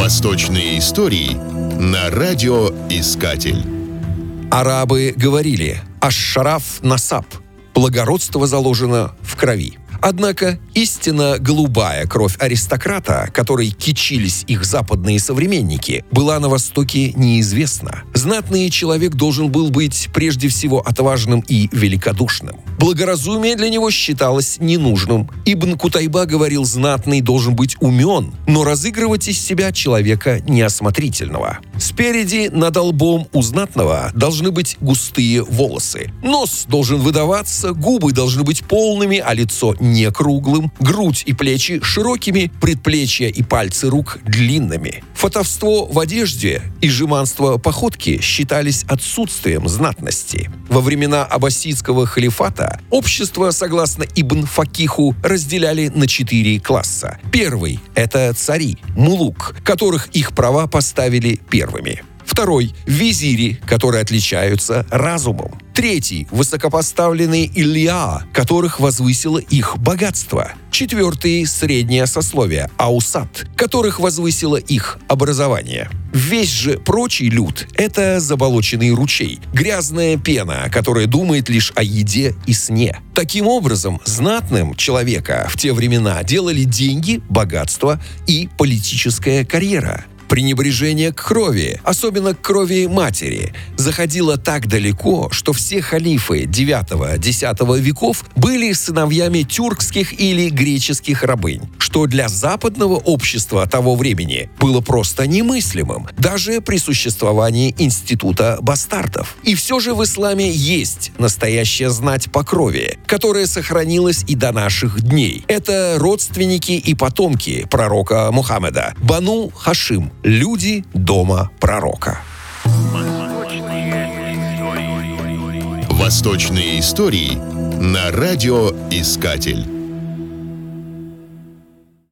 Восточные истории на радиоискатель. Арабы говорили «Аш-шараф насаб» – благородство заложено в крови. Однако истинно голубая кровь аристократа, которой кичились их западные современники, была на Востоке неизвестна. Знатный человек должен был быть прежде всего отважным и великодушным. Благоразумие для него считалось ненужным. Ибн Кутайба говорил, знатный должен быть умен, но разыгрывать из себя человека неосмотрительного. Спереди над лбом у знатного должны быть густые волосы. Нос должен выдаваться, губы должны быть полными, а лицо не круглым, грудь и плечи широкими, предплечья и пальцы рук длинными. Фотовство в одежде и жеманство походки считались отсутствием знатности. Во времена аббасидского халифата общество, согласно Ибн Факиху, разделяли на четыре класса. Первый – это цари, мулук, которых их права поставили первыми. Второй – визири, которые отличаются разумом. Третий – высокопоставленные Илья, которых возвысило их богатство. Четвертый – среднее сословие, аусат, которых возвысило их образование. Весь же прочий люд – это заболоченный ручей, грязная пена, которая думает лишь о еде и сне. Таким образом, знатным человека в те времена делали деньги, богатство и политическая карьера пренебрежение к крови, особенно к крови матери, заходило так далеко, что все халифы IX-X веков были сыновьями тюркских или греческих рабынь, что для западного общества того времени было просто немыслимым, даже при существовании института бастардов. И все же в исламе есть настоящая знать по крови, которая сохранилась и до наших дней. Это родственники и потомки пророка Мухаммеда, Бану Хашим, Люди дома пророка. Восточные истории на радиоискатель.